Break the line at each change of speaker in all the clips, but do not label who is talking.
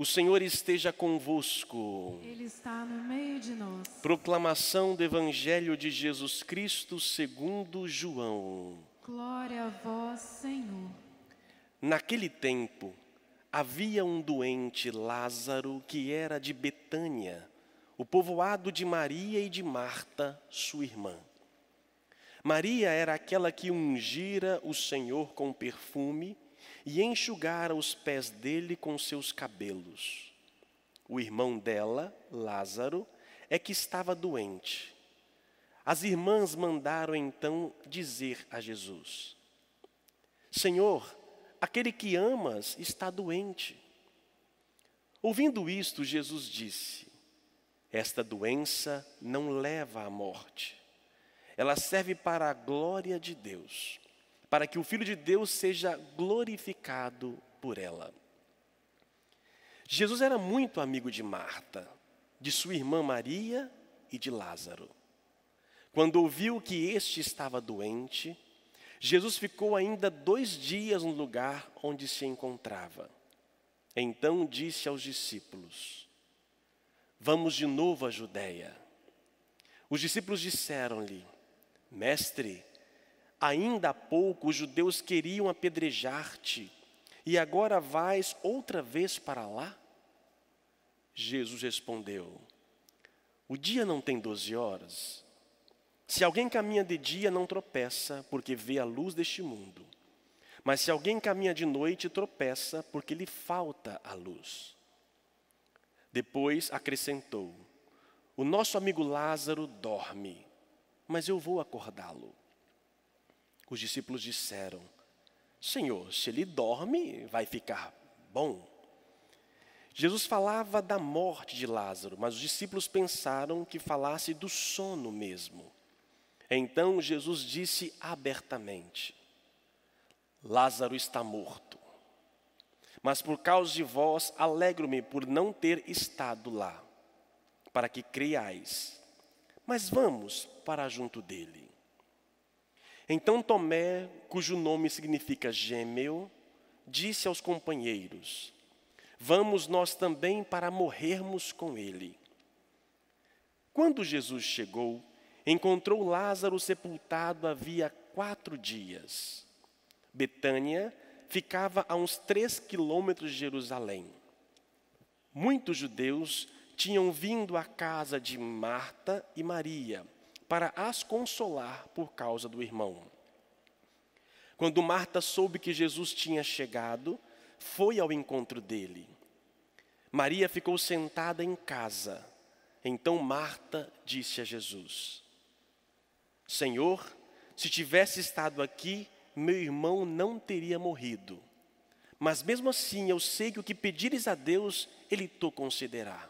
O Senhor esteja convosco.
Ele está no meio de nós.
Proclamação do Evangelho de Jesus Cristo segundo João.
Glória a vós, Senhor.
Naquele tempo, havia um doente, Lázaro, que era de Betânia, o povoado de Maria e de Marta, sua irmã. Maria era aquela que ungira o Senhor com perfume e enxugara os pés dele com seus cabelos. O irmão dela, Lázaro, é que estava doente. As irmãs mandaram então dizer a Jesus: Senhor, aquele que amas está doente. Ouvindo isto, Jesus disse: Esta doença não leva à morte. Ela serve para a glória de Deus para que o Filho de Deus seja glorificado por ela. Jesus era muito amigo de Marta, de sua irmã Maria e de Lázaro. Quando ouviu que este estava doente, Jesus ficou ainda dois dias no lugar onde se encontrava. Então disse aos discípulos: Vamos de novo à Judéia. Os discípulos disseram-lhe: Mestre, Ainda há pouco os judeus queriam apedrejar-te, e agora vais outra vez para lá? Jesus respondeu: O dia não tem doze horas. Se alguém caminha de dia, não tropeça, porque vê a luz deste mundo. Mas se alguém caminha de noite, tropeça, porque lhe falta a luz. Depois acrescentou: O nosso amigo Lázaro dorme, mas eu vou acordá-lo. Os discípulos disseram: Senhor, se ele dorme, vai ficar bom. Jesus falava da morte de Lázaro, mas os discípulos pensaram que falasse do sono mesmo. Então Jesus disse abertamente: Lázaro está morto. Mas por causa de vós, alegro-me por não ter estado lá, para que creiais. Mas vamos para junto dele. Então Tomé, cujo nome significa gêmeo, disse aos companheiros: Vamos nós também para morrermos com ele. Quando Jesus chegou, encontrou Lázaro sepultado havia quatro dias. Betânia ficava a uns três quilômetros de Jerusalém. Muitos judeus tinham vindo à casa de Marta e Maria para as consolar por causa do irmão. Quando Marta soube que Jesus tinha chegado, foi ao encontro dele. Maria ficou sentada em casa. Então Marta disse a Jesus: Senhor, se tivesse estado aqui, meu irmão não teria morrido. Mas mesmo assim eu sei que o que pedires a Deus, Ele te concederá.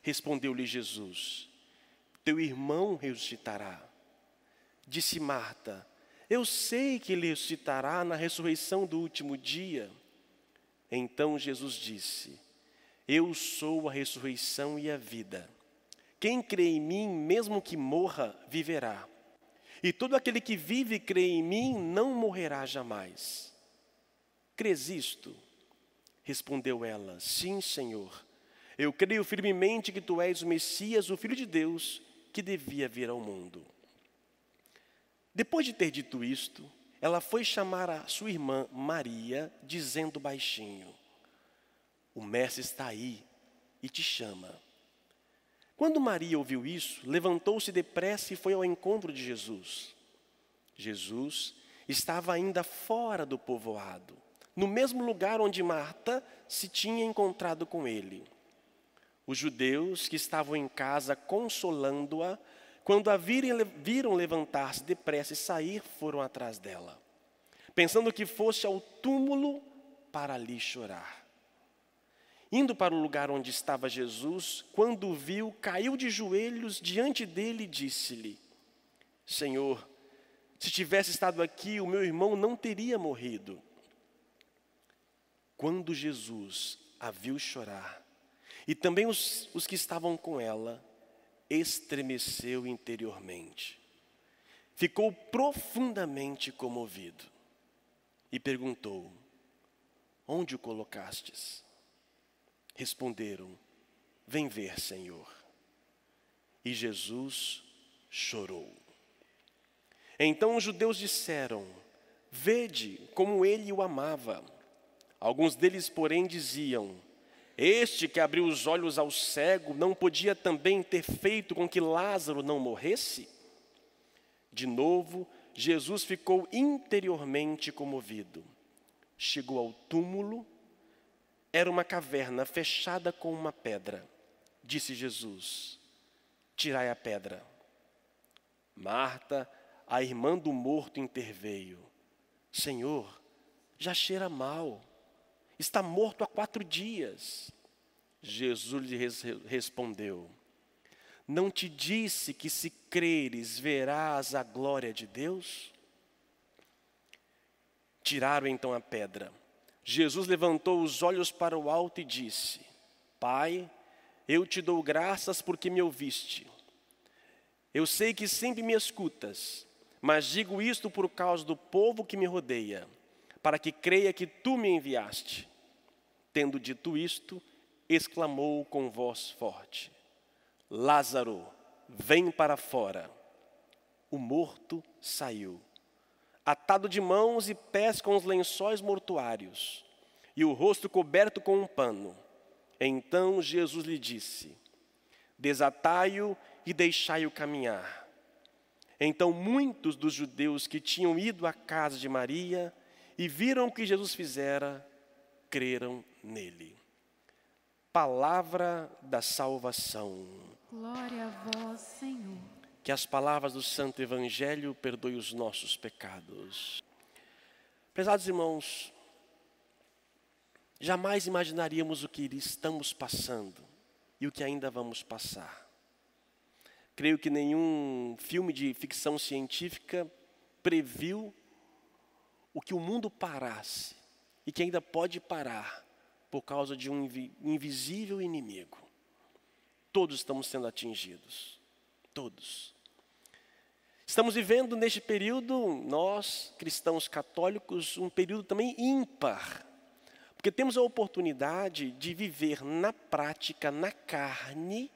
Respondeu-lhe Jesus: teu irmão ressuscitará. Disse Marta: Eu sei que ele ressuscitará na ressurreição do último dia. Então Jesus disse: Eu sou a ressurreição e a vida. Quem crê em mim, mesmo que morra, viverá. E todo aquele que vive e crê em mim não morrerá jamais. Crês isto? Respondeu ela: Sim, Senhor. Eu creio firmemente que tu és o Messias, o Filho de Deus, que devia vir ao mundo. Depois de ter dito isto, ela foi chamar a sua irmã Maria, dizendo baixinho: O mestre está aí e te chama. Quando Maria ouviu isso, levantou-se depressa e foi ao encontro de Jesus. Jesus estava ainda fora do povoado, no mesmo lugar onde Marta se tinha encontrado com ele. Os judeus que estavam em casa consolando-a, quando a viram levantar-se depressa e sair, foram atrás dela, pensando que fosse ao túmulo para ali chorar. Indo para o lugar onde estava Jesus, quando o viu, caiu de joelhos diante dele e disse-lhe: Senhor, se tivesse estado aqui, o meu irmão não teria morrido. Quando Jesus a viu chorar, e também os, os que estavam com ela, estremeceu interiormente. Ficou profundamente comovido e perguntou: Onde o colocastes? Responderam: Vem ver, Senhor. E Jesus chorou. Então os judeus disseram: Vede como ele o amava. Alguns deles, porém, diziam: Este que abriu os olhos ao cego não podia também ter feito com que Lázaro não morresse? De novo, Jesus ficou interiormente comovido. Chegou ao túmulo, era uma caverna fechada com uma pedra. Disse Jesus: Tirai a pedra. Marta, a irmã do morto, interveio: Senhor, já cheira mal, está morto há quatro dias. Jesus lhe respondeu: Não te disse que se creres verás a glória de Deus? Tiraram então a pedra. Jesus levantou os olhos para o alto e disse: Pai, eu te dou graças porque me ouviste. Eu sei que sempre me escutas, mas digo isto por causa do povo que me rodeia, para que creia que tu me enviaste. Tendo dito isto, exclamou com voz forte: Lázaro, vem para fora. O morto saiu, atado de mãos e pés com os lençóis mortuários, e o rosto coberto com um pano. Então Jesus lhe disse: Desatai-o e deixai-o caminhar. Então muitos dos judeus que tinham ido à casa de Maria e viram o que Jesus fizera, creram nele. Palavra da salvação.
Glória a vós, Senhor.
Que as palavras do Santo Evangelho perdoem os nossos pecados. Prezados irmãos, jamais imaginaríamos o que estamos passando e o que ainda vamos passar. Creio que nenhum filme de ficção científica previu o que o mundo parasse e que ainda pode parar por causa de um invisível inimigo. Todos estamos sendo atingidos. Todos. Estamos vivendo neste período, nós, cristãos católicos, um período também ímpar. Porque temos a oportunidade de viver na prática, na carne,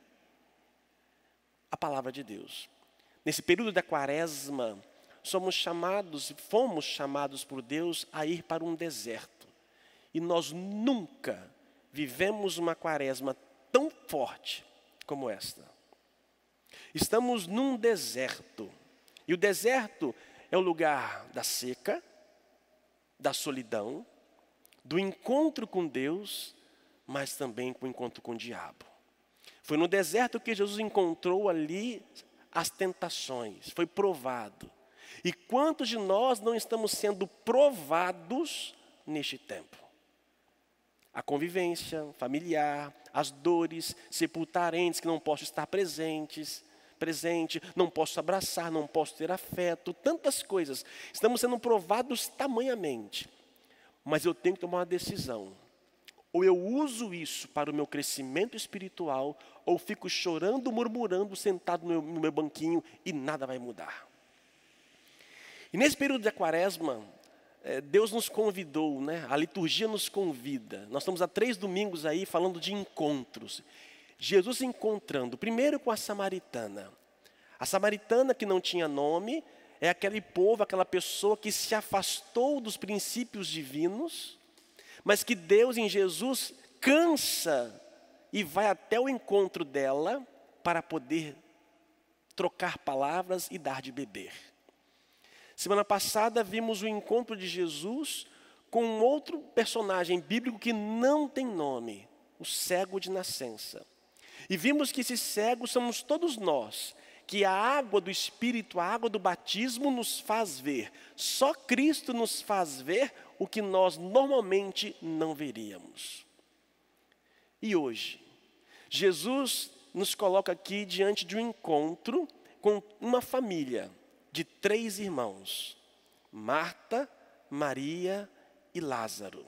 a palavra de Deus. Nesse período da quaresma, somos chamados, fomos chamados por Deus a ir para um deserto. E nós nunca vivemos uma quaresma tão forte como esta. Estamos num deserto. E o deserto é o lugar da seca, da solidão, do encontro com Deus, mas também com o encontro com o diabo. Foi no deserto que Jesus encontrou ali as tentações, foi provado. E quantos de nós não estamos sendo provados neste tempo? A convivência familiar, as dores, sepultar entes que não posso estar presentes, presente, não posso abraçar, não posso ter afeto, tantas coisas. Estamos sendo provados tamanhamente. Mas eu tenho que tomar uma decisão ou eu uso isso para o meu crescimento espiritual, ou fico chorando, murmurando, sentado no meu, no meu banquinho e nada vai mudar. E nesse período de quaresma, é, Deus nos convidou, né? a liturgia nos convida. Nós estamos há três domingos aí falando de encontros. Jesus encontrando, primeiro com a samaritana. A samaritana que não tinha nome, é aquele povo, aquela pessoa que se afastou dos princípios divinos, mas que Deus em Jesus cansa e vai até o encontro dela para poder trocar palavras e dar de beber. Semana passada vimos o encontro de Jesus com um outro personagem bíblico que não tem nome, o cego de nascença. E vimos que esses cegos somos todos nós, que a água do Espírito, a água do batismo nos faz ver. Só Cristo nos faz ver o que nós normalmente não veríamos. E hoje, Jesus nos coloca aqui diante de um encontro com uma família de três irmãos: Marta, Maria e Lázaro.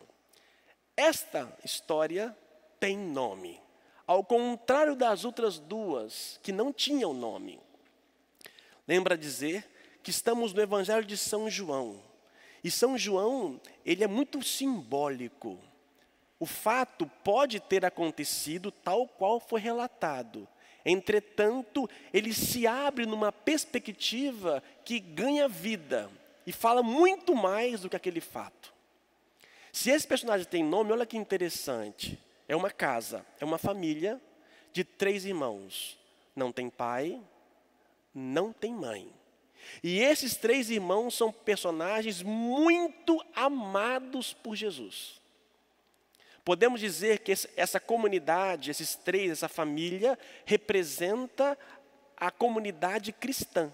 Esta história tem nome, ao contrário das outras duas que não tinham nome. Lembra dizer que estamos no Evangelho de São João. E São João, ele é muito simbólico. O fato pode ter acontecido tal qual foi relatado. Entretanto, ele se abre numa perspectiva que ganha vida e fala muito mais do que aquele fato. Se esse personagem tem nome, olha que interessante. É uma casa, é uma família de três irmãos. Não tem pai, não tem mãe. E esses três irmãos são personagens muito amados por Jesus. Podemos dizer que essa comunidade, esses três, essa família, representa a comunidade cristã.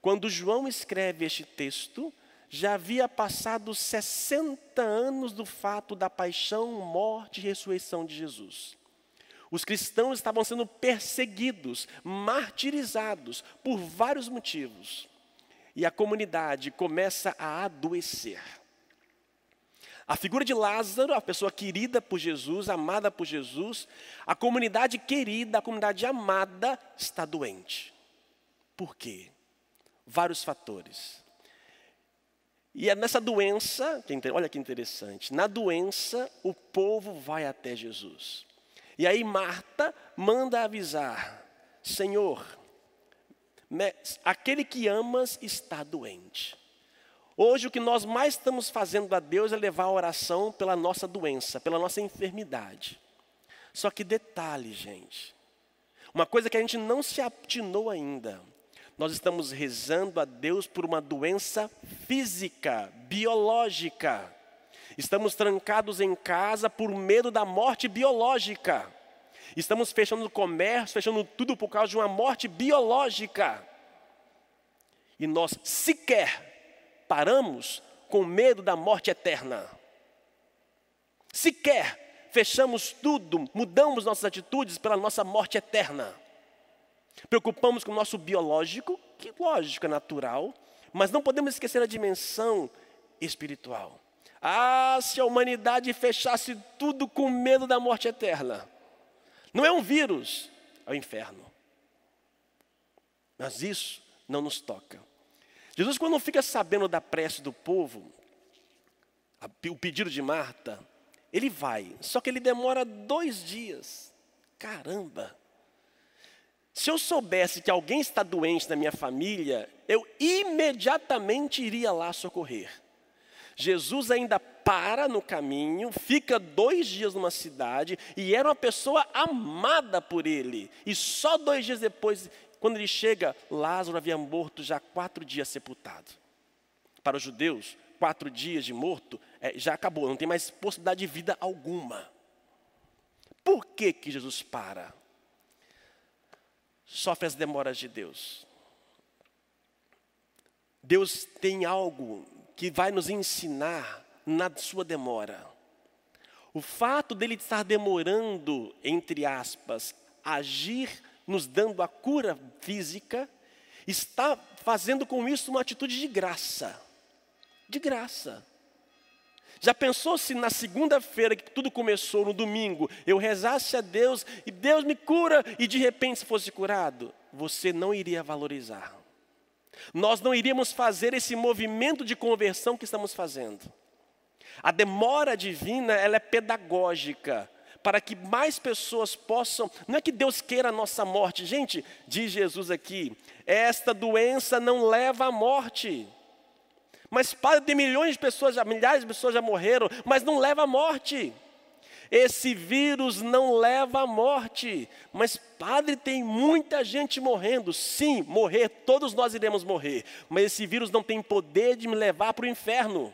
Quando João escreve este texto, já havia passado 60 anos do fato da paixão, morte e ressurreição de Jesus. Os cristãos estavam sendo perseguidos, martirizados por vários motivos. E a comunidade começa a adoecer. A figura de Lázaro, a pessoa querida por Jesus, amada por Jesus, a comunidade querida, a comunidade amada, está doente. Por quê? Vários fatores. E é nessa doença, olha que interessante, na doença o povo vai até Jesus. E aí Marta manda avisar: Senhor, aquele que amas está doente. Hoje o que nós mais estamos fazendo a Deus é levar a oração pela nossa doença, pela nossa enfermidade. Só que detalhe, gente. Uma coisa que a gente não se atinou ainda. Nós estamos rezando a Deus por uma doença física, biológica. Estamos trancados em casa por medo da morte biológica. Estamos fechando o comércio, fechando tudo por causa de uma morte biológica. E nós sequer paramos com medo da morte eterna. Sequer fechamos tudo, mudamos nossas atitudes pela nossa morte eterna. Preocupamos com o nosso biológico, que lógico é natural, mas não podemos esquecer a dimensão espiritual. Ah, se a humanidade fechasse tudo com medo da morte eterna. Não é um vírus, é o inferno. Mas isso não nos toca. Jesus, quando fica sabendo da prece do povo, o pedido de Marta, ele vai, só que ele demora dois dias. Caramba! Se eu soubesse que alguém está doente na minha família, eu imediatamente iria lá socorrer. Jesus ainda para no caminho, fica dois dias numa cidade e era uma pessoa amada por ele. E só dois dias depois, quando ele chega, Lázaro havia morto já quatro dias sepultado. Para os judeus, quatro dias de morto é, já acabou, não tem mais possibilidade de vida alguma. Por que, que Jesus para? Sofre as demoras de Deus. Deus tem algo que vai nos ensinar na sua demora. O fato dele estar demorando, entre aspas, agir, nos dando a cura física, está fazendo com isso uma atitude de graça. De graça. Já pensou se na segunda-feira que tudo começou, no domingo, eu rezasse a Deus e Deus me cura e de repente fosse curado? Você não iria valorizar nós não iríamos fazer esse movimento de conversão que estamos fazendo. A demora divina, ela é pedagógica, para que mais pessoas possam, não é que Deus queira a nossa morte, gente, diz Jesus aqui, esta doença não leva à morte. Mas, Padre, tem milhões de pessoas, milhares de pessoas já morreram, mas não leva à morte. Esse vírus não leva à morte, mas padre, tem muita gente morrendo. Sim, morrer, todos nós iremos morrer, mas esse vírus não tem poder de me levar para o inferno.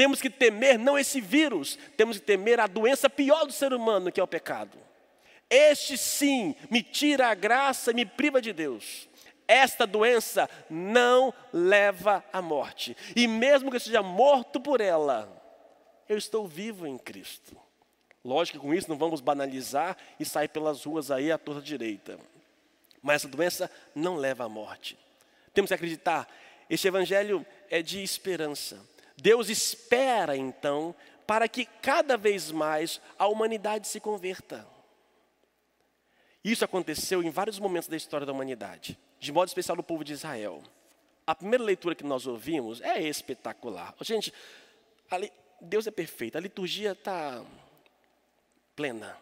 Temos que temer não esse vírus, temos que temer a doença pior do ser humano, que é o pecado. Este sim me tira a graça e me priva de Deus. Esta doença não leva à morte. E mesmo que eu seja morto por ela, eu estou vivo em Cristo. Lógico que com isso não vamos banalizar e sair pelas ruas aí à torta direita. Mas essa doença não leva à morte. Temos que acreditar, este evangelho é de esperança. Deus espera então para que cada vez mais a humanidade se converta. Isso aconteceu em vários momentos da história da humanidade, de modo especial no povo de Israel. A primeira leitura que nós ouvimos é espetacular. Gente, Deus é perfeito, a liturgia está plena.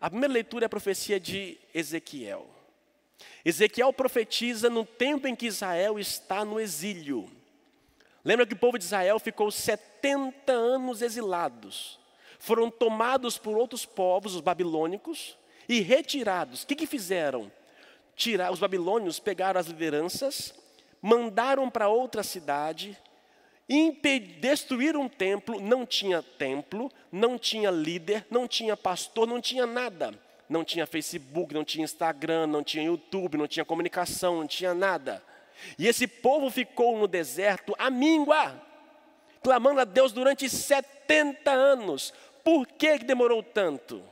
A primeira leitura é a profecia de Ezequiel. Ezequiel profetiza no tempo em que Israel está no exílio. Lembra que o povo de Israel ficou 70 anos exilados. Foram tomados por outros povos, os babilônicos, e retirados. O que, que fizeram? Tirar, os babilônios pegaram as lideranças, mandaram para outra cidade, destruíram um templo, não tinha templo, não tinha líder, não tinha pastor, não tinha nada. Não tinha Facebook, não tinha Instagram, não tinha YouTube, não tinha comunicação, não tinha nada. E esse povo ficou no deserto à míngua, clamando a Deus durante 70 anos. Por que demorou tanto?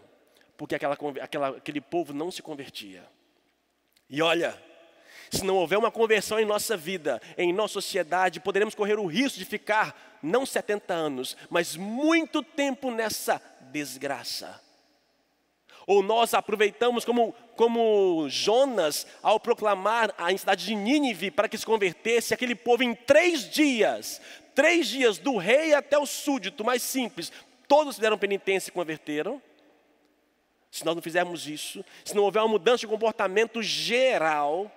Porque aquela, aquela, aquele povo não se convertia. E olha, se não houver uma conversão em nossa vida, em nossa sociedade, poderemos correr o risco de ficar não 70 anos, mas muito tempo nessa desgraça. Ou nós aproveitamos como, como Jonas ao proclamar a cidade de Nínive para que se convertesse aquele povo em três dias. Três dias, do rei até o súdito, mais simples. Todos fizeram penitência e se converteram. Se nós não fizermos isso, se não houver uma mudança de comportamento geral,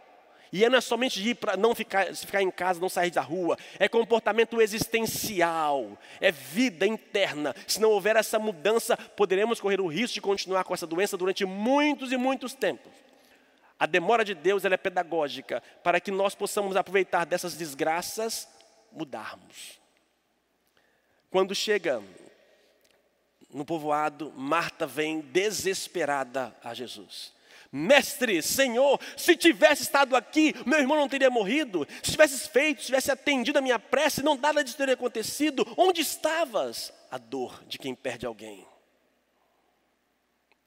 e não é somente ir para não ficar, ficar em casa, não sair da rua. É comportamento existencial, é vida interna. Se não houver essa mudança, poderemos correr o risco de continuar com essa doença durante muitos e muitos tempos. A demora de Deus é pedagógica para que nós possamos aproveitar dessas desgraças, mudarmos. Quando chega no povoado, Marta vem desesperada a Jesus. Mestre, Senhor, se tivesse estado aqui, meu irmão não teria morrido. Se tivesse feito, se tivesse atendido a minha prece, não nada disso teria acontecido. Onde estavas? A dor de quem perde alguém.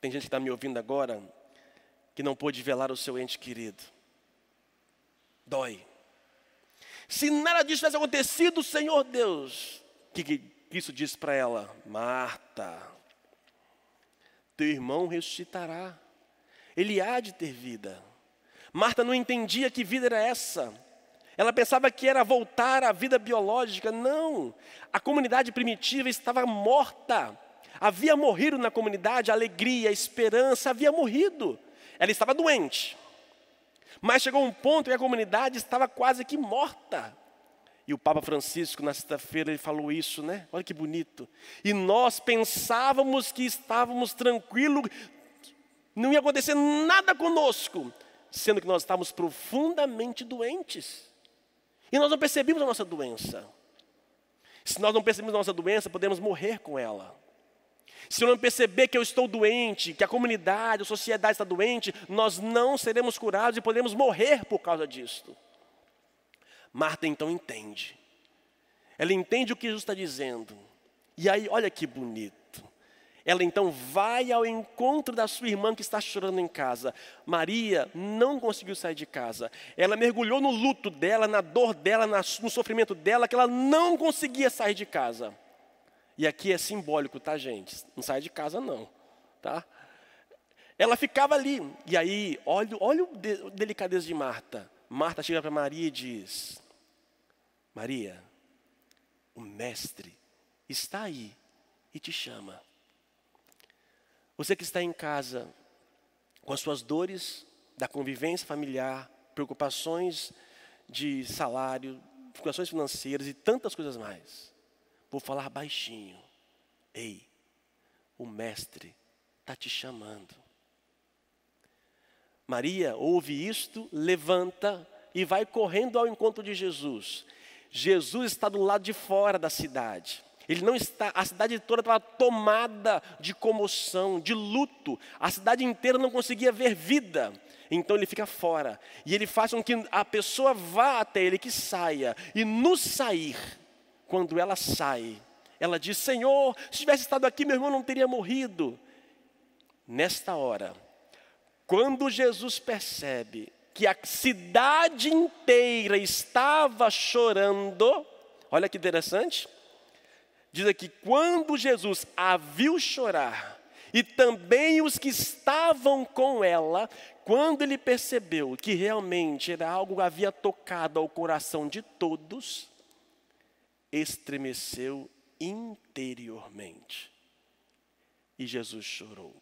Tem gente que está me ouvindo agora que não pôde velar o seu ente querido. Dói. Se nada disso tivesse acontecido, Senhor Deus, que, que isso diz para ela? Marta, teu irmão ressuscitará ele há de ter vida. Marta não entendia que vida era essa. Ela pensava que era voltar à vida biológica. Não, a comunidade primitiva estava morta. Havia morrido na comunidade a alegria, a esperança, havia morrido. Ela estava doente. Mas chegou um ponto em que a comunidade estava quase que morta. E o Papa Francisco, na sexta-feira, ele falou isso, né? Olha que bonito. E nós pensávamos que estávamos tranquilos, não ia acontecer nada conosco, sendo que nós estávamos profundamente doentes. E nós não percebemos a nossa doença. Se nós não percebemos a nossa doença, podemos morrer com ela. Se eu não perceber que eu estou doente, que a comunidade, a sociedade está doente, nós não seremos curados e podemos morrer por causa disso. Marta então entende. Ela entende o que Jesus está dizendo. E aí, olha que bonito. Ela então vai ao encontro da sua irmã que está chorando em casa. Maria não conseguiu sair de casa. Ela mergulhou no luto dela, na dor dela, no sofrimento dela, que ela não conseguia sair de casa. E aqui é simbólico, tá, gente? Não sai de casa, não. Tá? Ela ficava ali. E aí, olha, olha o delicadeza de Marta. Marta chega para Maria e diz: Maria, o Mestre está aí e te chama. Você que está em casa, com as suas dores da convivência familiar, preocupações de salário, preocupações financeiras e tantas coisas mais. Vou falar baixinho. Ei, o Mestre está te chamando. Maria ouve isto, levanta e vai correndo ao encontro de Jesus. Jesus está do lado de fora da cidade. Ele não está, a cidade toda estava tomada de comoção, de luto. A cidade inteira não conseguia ver vida. Então ele fica fora. E ele faz com que a pessoa vá até ele, que saia. E no sair, quando ela sai, ela diz: Senhor, se tivesse estado aqui, meu irmão não teria morrido. Nesta hora, quando Jesus percebe que a cidade inteira estava chorando, olha que interessante. Diz aqui: quando Jesus a viu chorar, e também os que estavam com ela, quando ele percebeu que realmente era algo que havia tocado ao coração de todos, estremeceu interiormente. E Jesus chorou.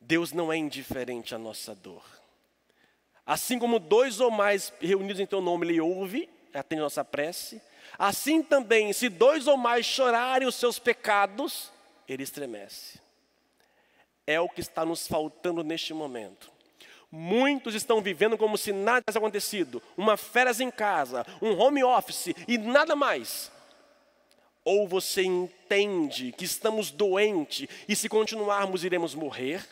Deus não é indiferente à nossa dor. Assim como dois ou mais reunidos em teu nome, Ele ouve, atende nossa prece. Assim também, se dois ou mais chorarem os seus pecados, Ele estremece. É o que está nos faltando neste momento. Muitos estão vivendo como se nada tivesse acontecido, uma férias em casa, um home office e nada mais. Ou você entende que estamos doentes e se continuarmos iremos morrer,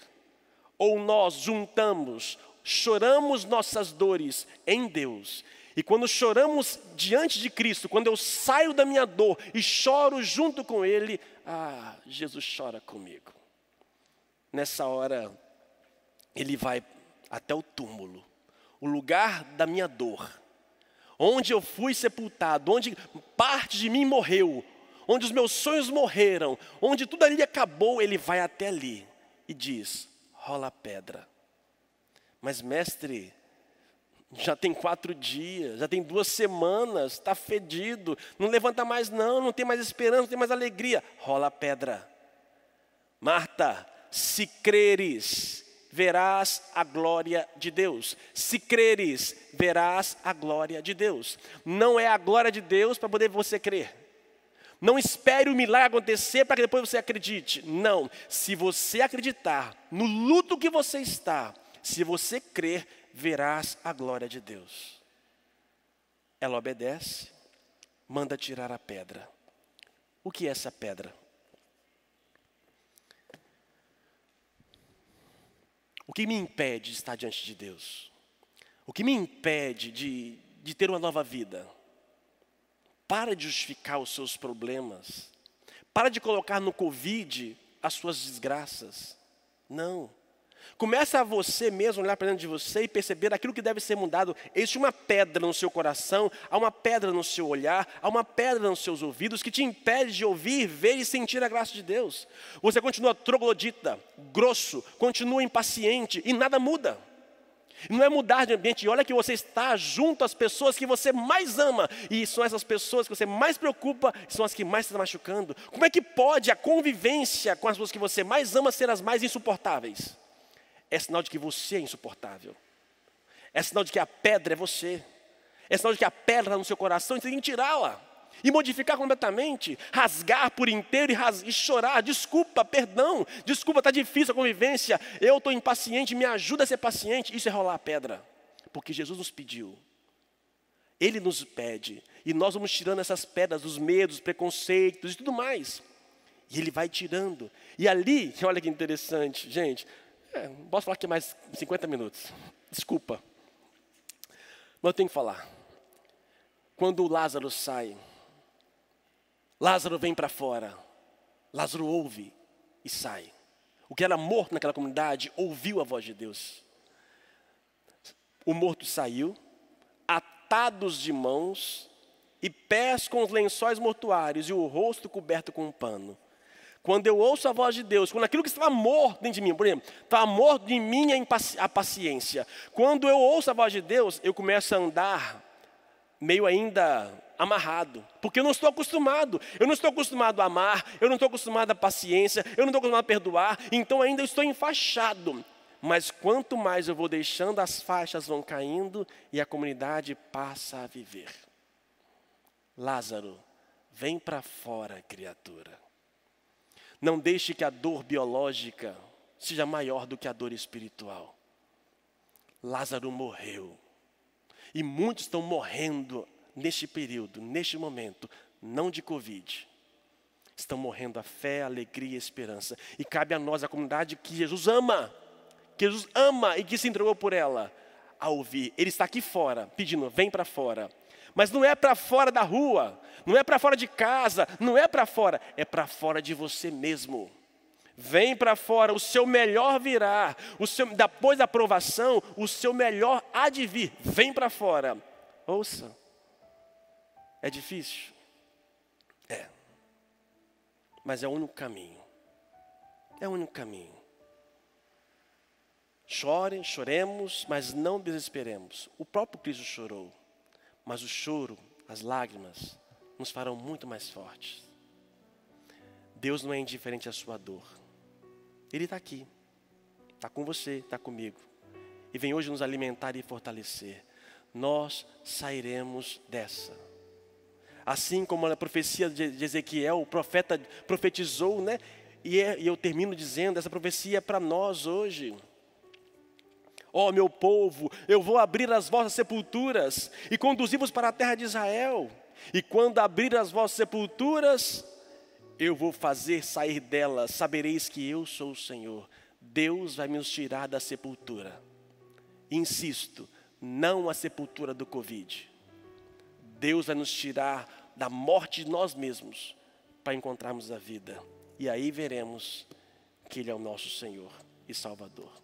ou nós juntamos, choramos nossas dores em Deus. E quando choramos diante de Cristo, quando eu saio da minha dor e choro junto com Ele, ah, Jesus chora comigo. Nessa hora, Ele vai até o túmulo, o lugar da minha dor, onde eu fui sepultado, onde parte de mim morreu, onde os meus sonhos morreram, onde tudo ali acabou, Ele vai até ali e diz: rola a pedra. Mas, mestre, já tem quatro dias, já tem duas semanas, está fedido, não levanta mais, não, não tem mais esperança, não tem mais alegria. Rola a pedra. Marta, se creres, verás a glória de Deus. Se creres, verás a glória de Deus. Não é a glória de Deus para poder você crer. Não espere o milagre acontecer para que depois você acredite. Não. Se você acreditar no luto que você está, se você crer, verás a glória de Deus. Ela obedece, manda tirar a pedra. O que é essa pedra? O que me impede de estar diante de Deus? O que me impede de, de ter uma nova vida? Para de justificar os seus problemas. Para de colocar no Covid as suas desgraças. Não. Começa a você mesmo olhar para dentro de você e perceber aquilo que deve ser mudado. Existe uma pedra no seu coração, há uma pedra no seu olhar, há uma pedra nos seus ouvidos que te impede de ouvir, ver e sentir a graça de Deus. Você continua troglodita, grosso, continua impaciente e nada muda. Não é mudar de ambiente, olha que você está junto às pessoas que você mais ama, e são essas pessoas que você mais preocupa, são as que mais estão machucando. Como é que pode a convivência com as pessoas que você mais ama ser as mais insuportáveis? É sinal de que você é insuportável. É sinal de que a pedra é você. É sinal de que a pedra está no seu coração e você tem que tirá-la. E modificar completamente, rasgar por inteiro e, ras... e chorar. Desculpa, perdão, desculpa, está difícil a convivência. Eu estou impaciente, me ajuda a ser paciente. Isso é rolar a pedra, porque Jesus nos pediu. Ele nos pede, e nós vamos tirando essas pedras dos medos, preconceitos e tudo mais. E ele vai tirando. E ali, olha que interessante, gente, é, posso falar aqui mais 50 minutos. Desculpa. Mas eu tenho que falar. Quando Lázaro sai, Lázaro vem para fora. Lázaro ouve e sai. O que era morto naquela comunidade ouviu a voz de Deus. O morto saiu, atados de mãos e pés com os lençóis mortuários e o rosto coberto com um pano. Quando eu ouço a voz de Deus, quando aquilo que estava morto dentro de mim, por exemplo, estava morto em mim a paciência. Quando eu ouço a voz de Deus, eu começo a andar meio ainda amarrado, porque eu não estou acostumado. Eu não estou acostumado a amar, eu não estou acostumado a paciência, eu não estou acostumado a perdoar, então ainda estou enfaixado. Mas quanto mais eu vou deixando, as faixas vão caindo e a comunidade passa a viver. Lázaro, vem para fora, criatura. Não deixe que a dor biológica seja maior do que a dor espiritual. Lázaro morreu. E muitos estão morrendo neste período, neste momento, não de Covid. Estão morrendo a fé, a alegria e a esperança. E cabe a nós, a comunidade que Jesus ama, que Jesus ama e que se entregou por ela, a ouvir. Ele está aqui fora, pedindo: vem para fora. Mas não é para fora da rua, não é para fora de casa, não é para fora, é para fora de você mesmo. Vem para fora, o seu melhor virá, o seu, depois da aprovação, o seu melhor há de vir. Vem para fora. Ouça, é difícil? É, mas é o único caminho. É o único caminho. Chorem, choremos, mas não desesperemos. O próprio Cristo chorou. Mas o choro, as lágrimas, nos farão muito mais fortes. Deus não é indiferente à sua dor. Ele está aqui, está com você, está comigo. E vem hoje nos alimentar e fortalecer. Nós sairemos dessa. Assim como a profecia de Ezequiel, o profeta profetizou, né? E, é, eu termino dizendo: essa profecia é para nós hoje. Ó oh, meu povo, eu vou abrir as vossas sepulturas e conduzi-vos para a terra de Israel. E quando abrir as vossas sepulturas, eu vou fazer sair delas, sabereis que eu sou o Senhor. Deus vai nos tirar da sepultura. Insisto, não a sepultura do Covid. Deus vai nos tirar da morte de nós mesmos para encontrarmos a vida. E aí veremos que Ele é o nosso Senhor e Salvador.